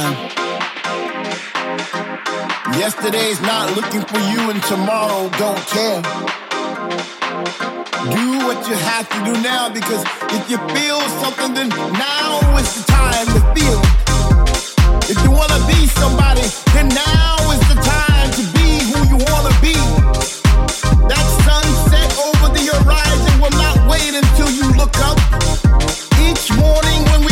Time. Yesterday's not looking for you, and tomorrow don't care. Do what you have to do now because if you feel something, then now is the time to feel. If you wanna be somebody, then now is the time to be who you wanna be. That sunset over the horizon will not wait until you look up. Each morning when we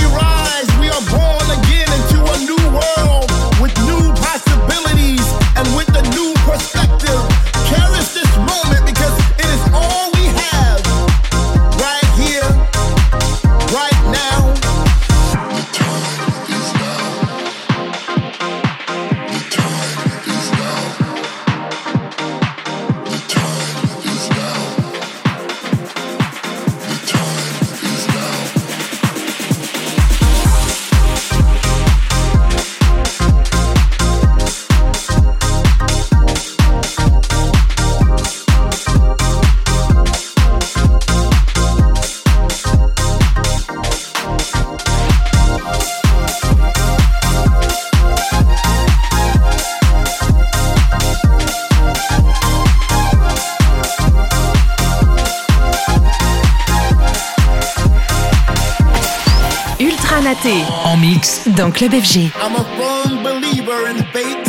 dans Club FG. I'm a firm believer in fate.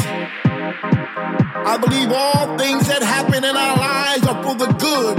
I believe all things that happen in our lives are for the good.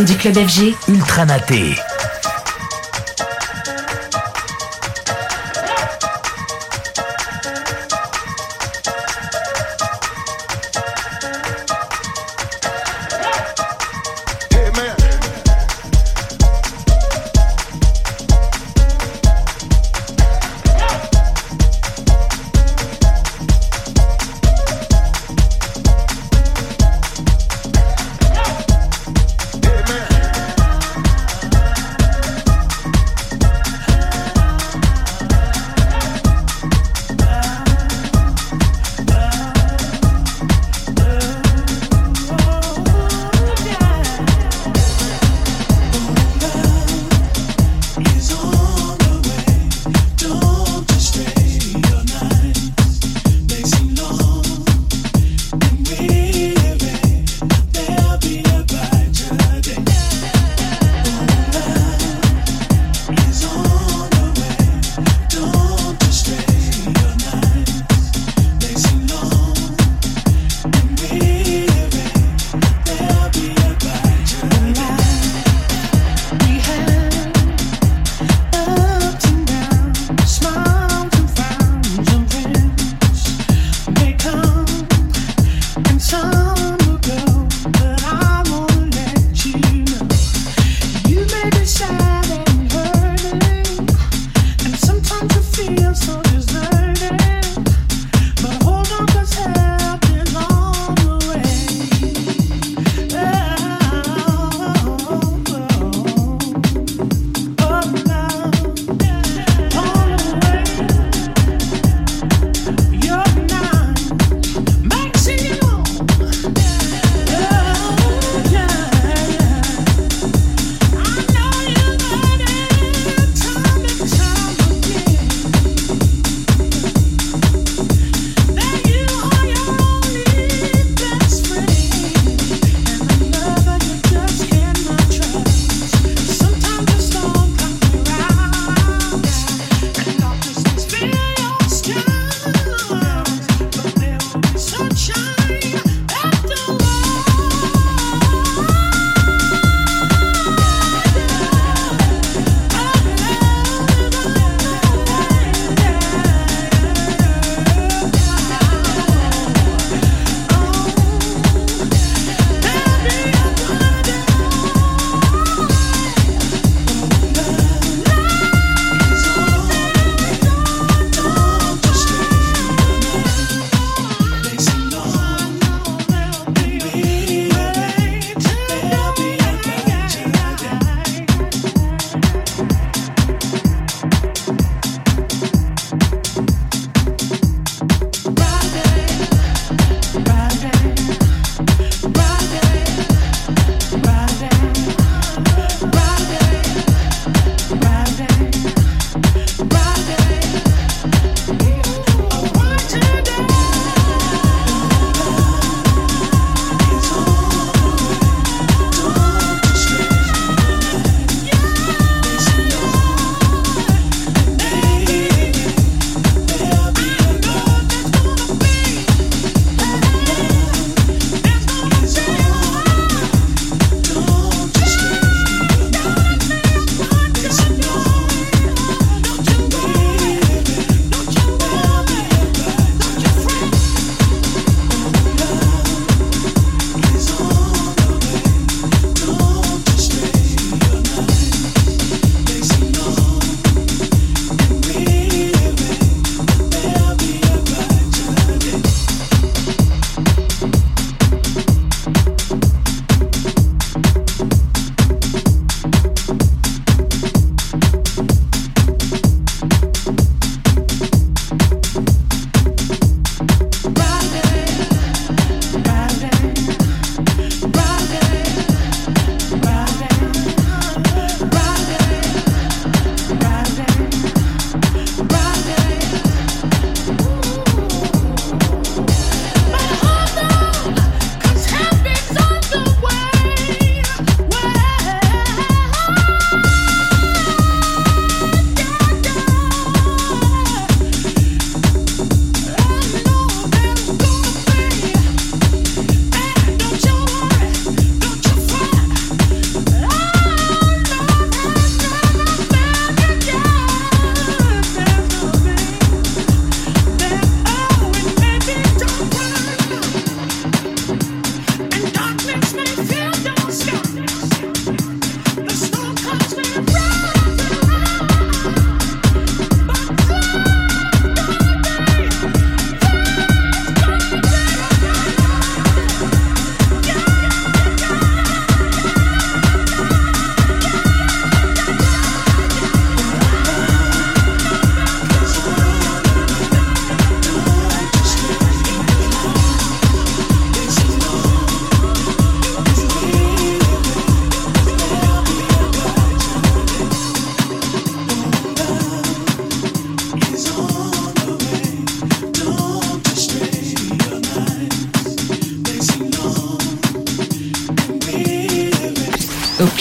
Du club FG. Ultra Naté.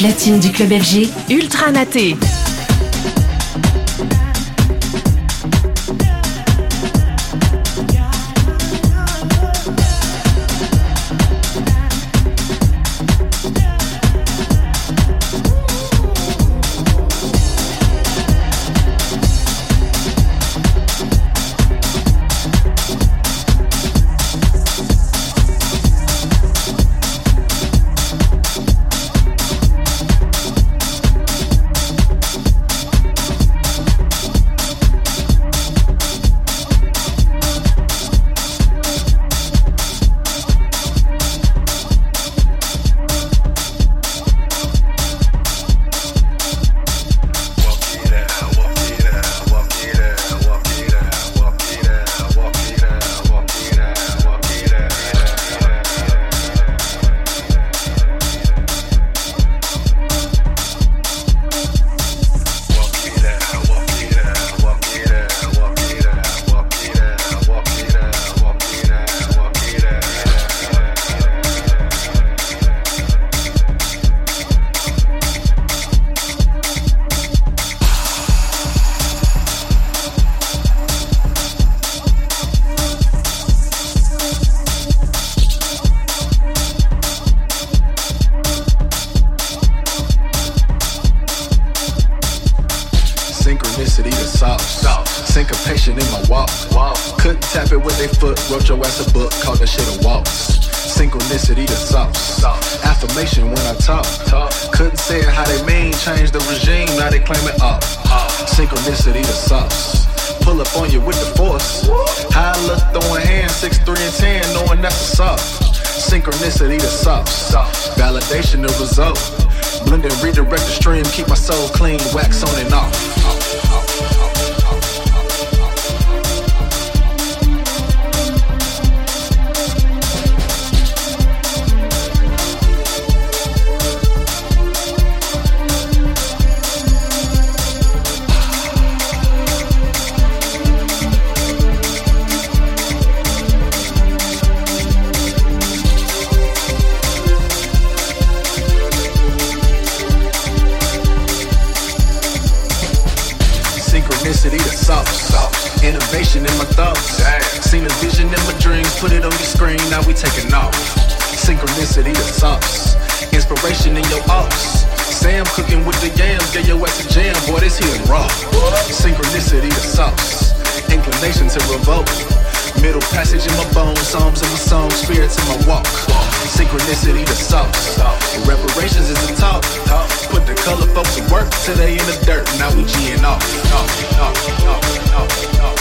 Platine du club FG, Ultra Naté. stop Syncopation in my walk. walk. Couldn't tap it with they foot. Wrote your ass a book, called that shit a waltz. Synchronicity the sauce. sauce. Affirmation when I talk. talk. Couldn't say it how they mean. Change the regime, now they claim it up. Synchronicity the sauce. Pull up on you with the force. High look, throwing hands, 6, 3, and 10, knowing that's the sauce. Synchronicity the sauce. Validation the result. Blend and redirect the stream, keep my soul clean, wax on and off. innovation in my thoughts. Damn. Seen a vision in my dreams, put it on the screen, now we taking off. Synchronicity of sauce, inspiration in your ups. Sam cooking with the yams, get your ass a jam, boy, this here raw. Synchronicity of sauce, inclination to revoke. Middle passage in my bones, psalms in my song, spirits in my walk. Synchronicity the sauce. Reparations is the talk. Put the color folks to work till they in the dirt. Now we g'n off. off, off, off, off, off.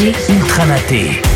Énergie.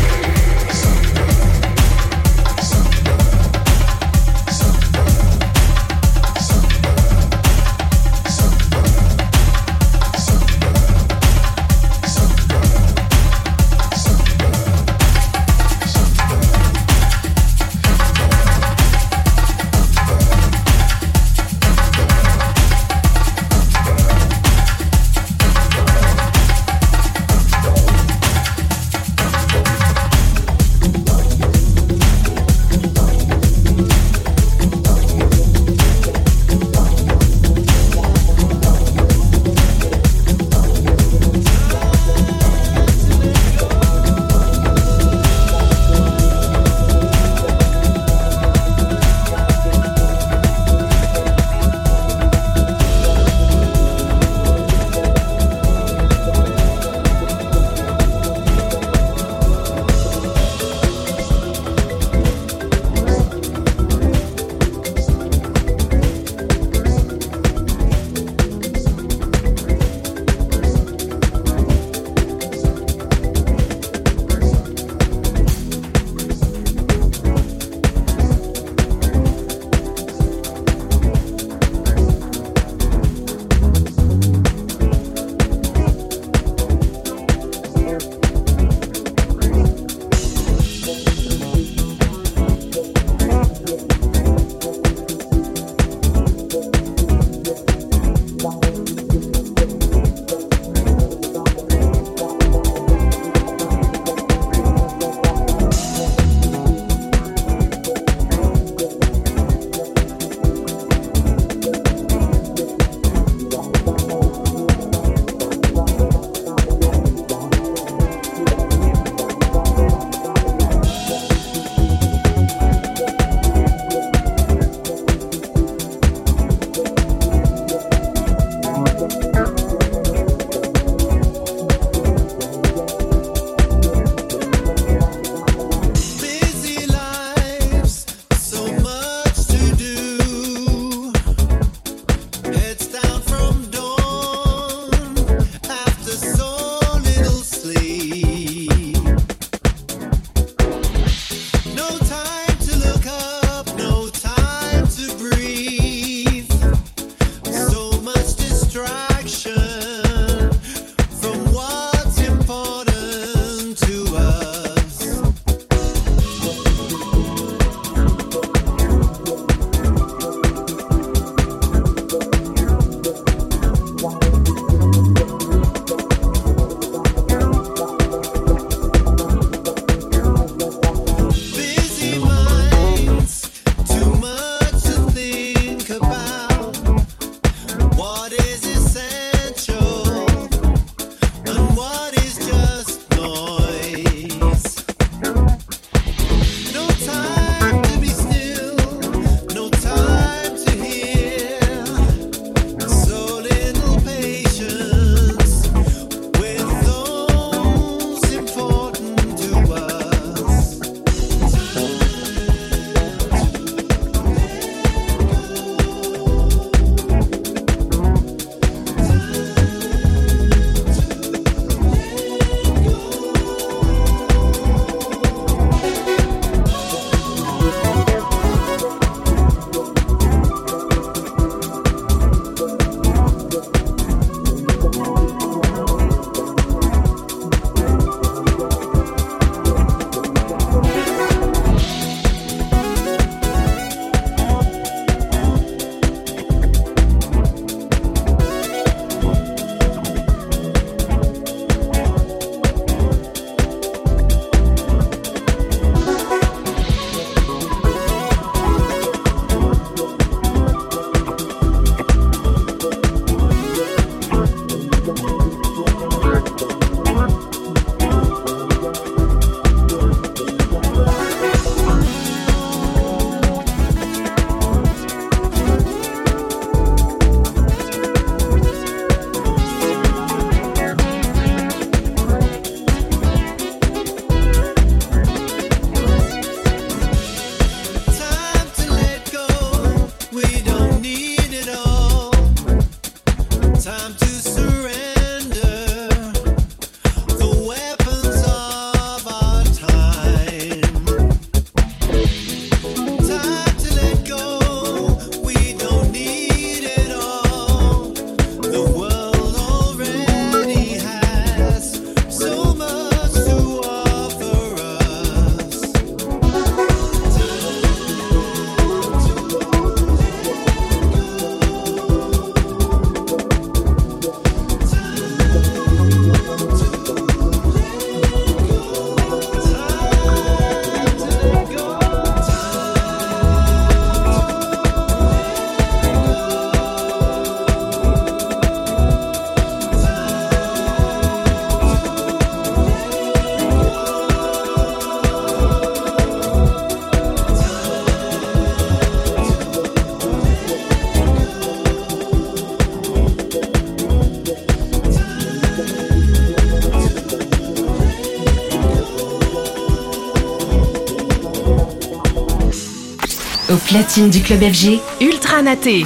Platine du club FG, Ultra Naté.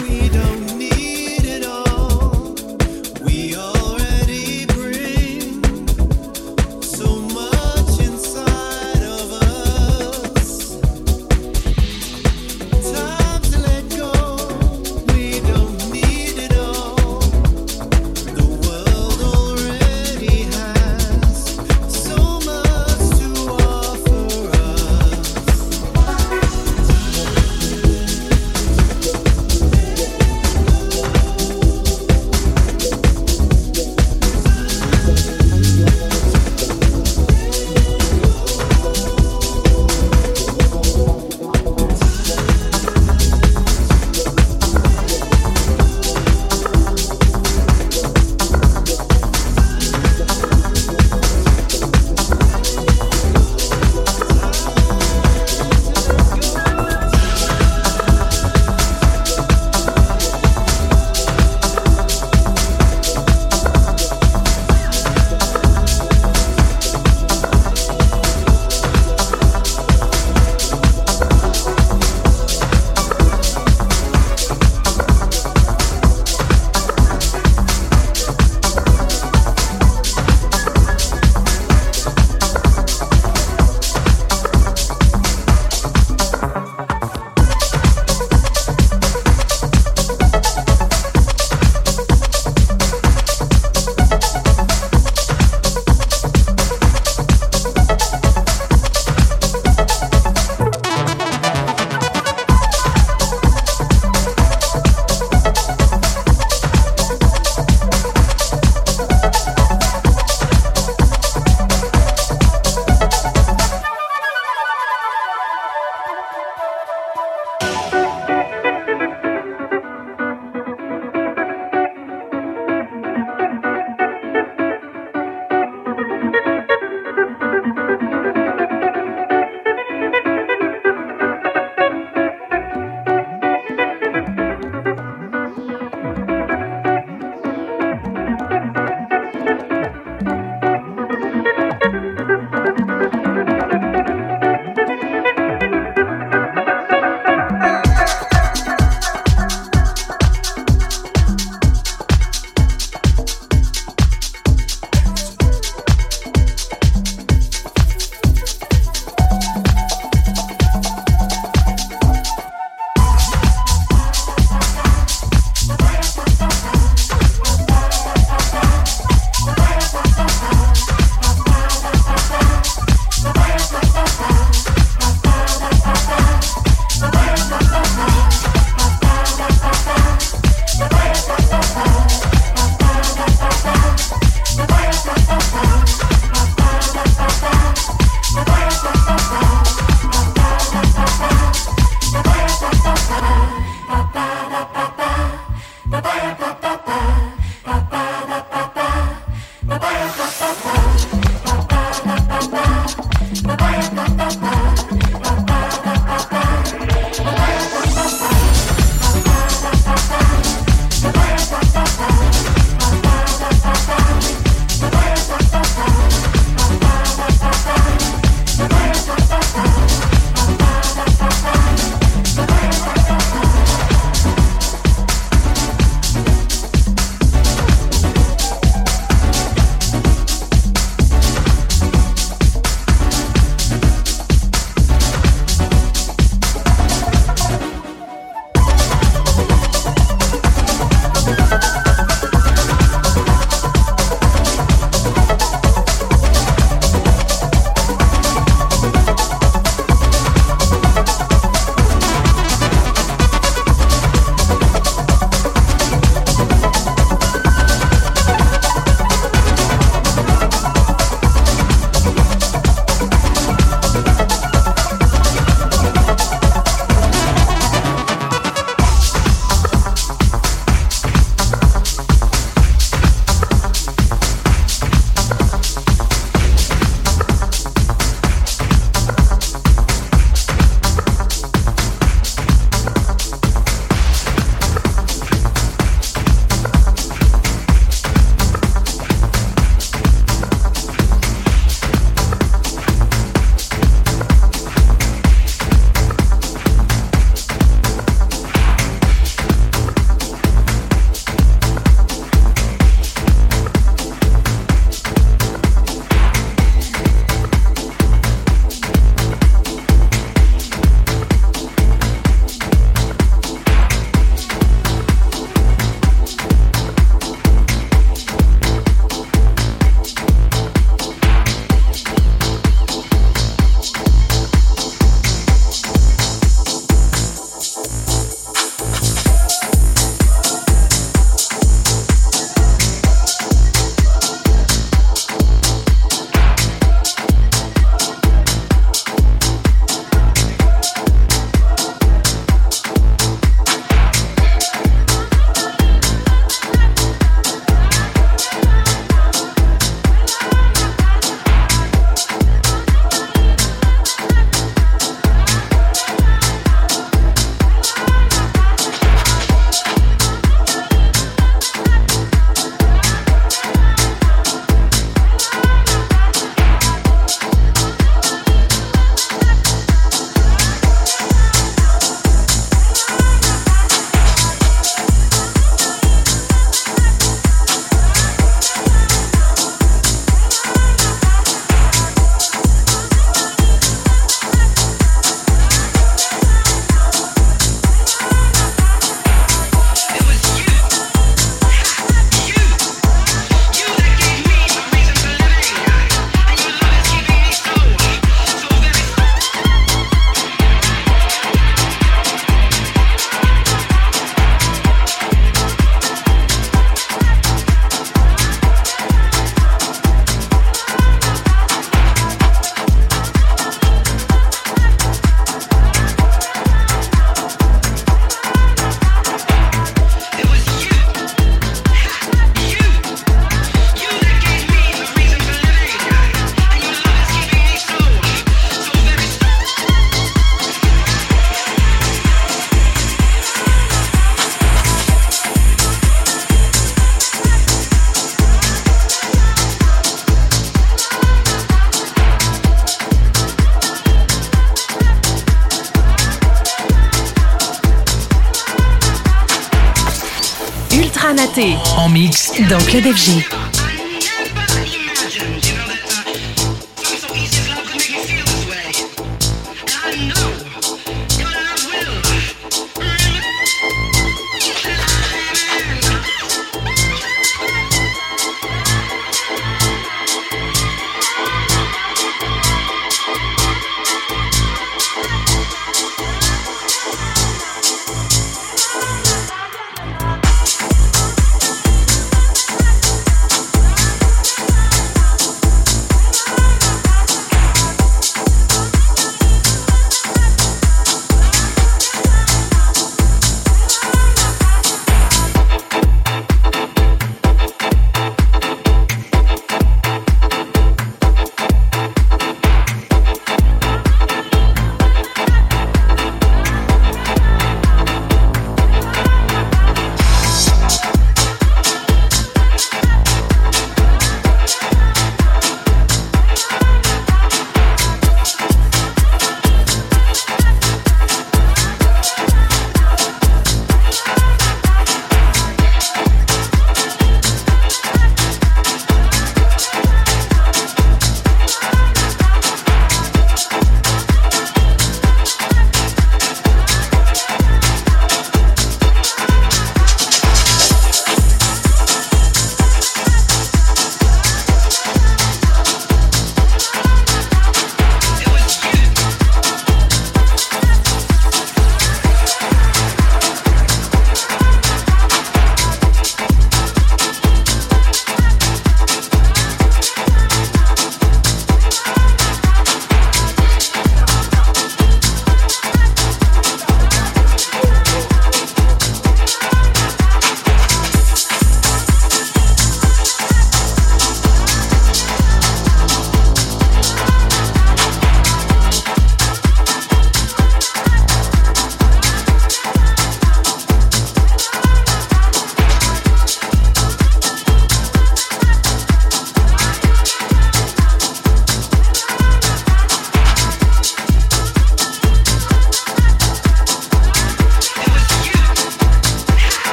FG.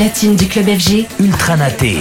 Platine du club FG, Ultra Naté.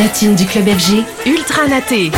Platine du club FG, Ultra Naté.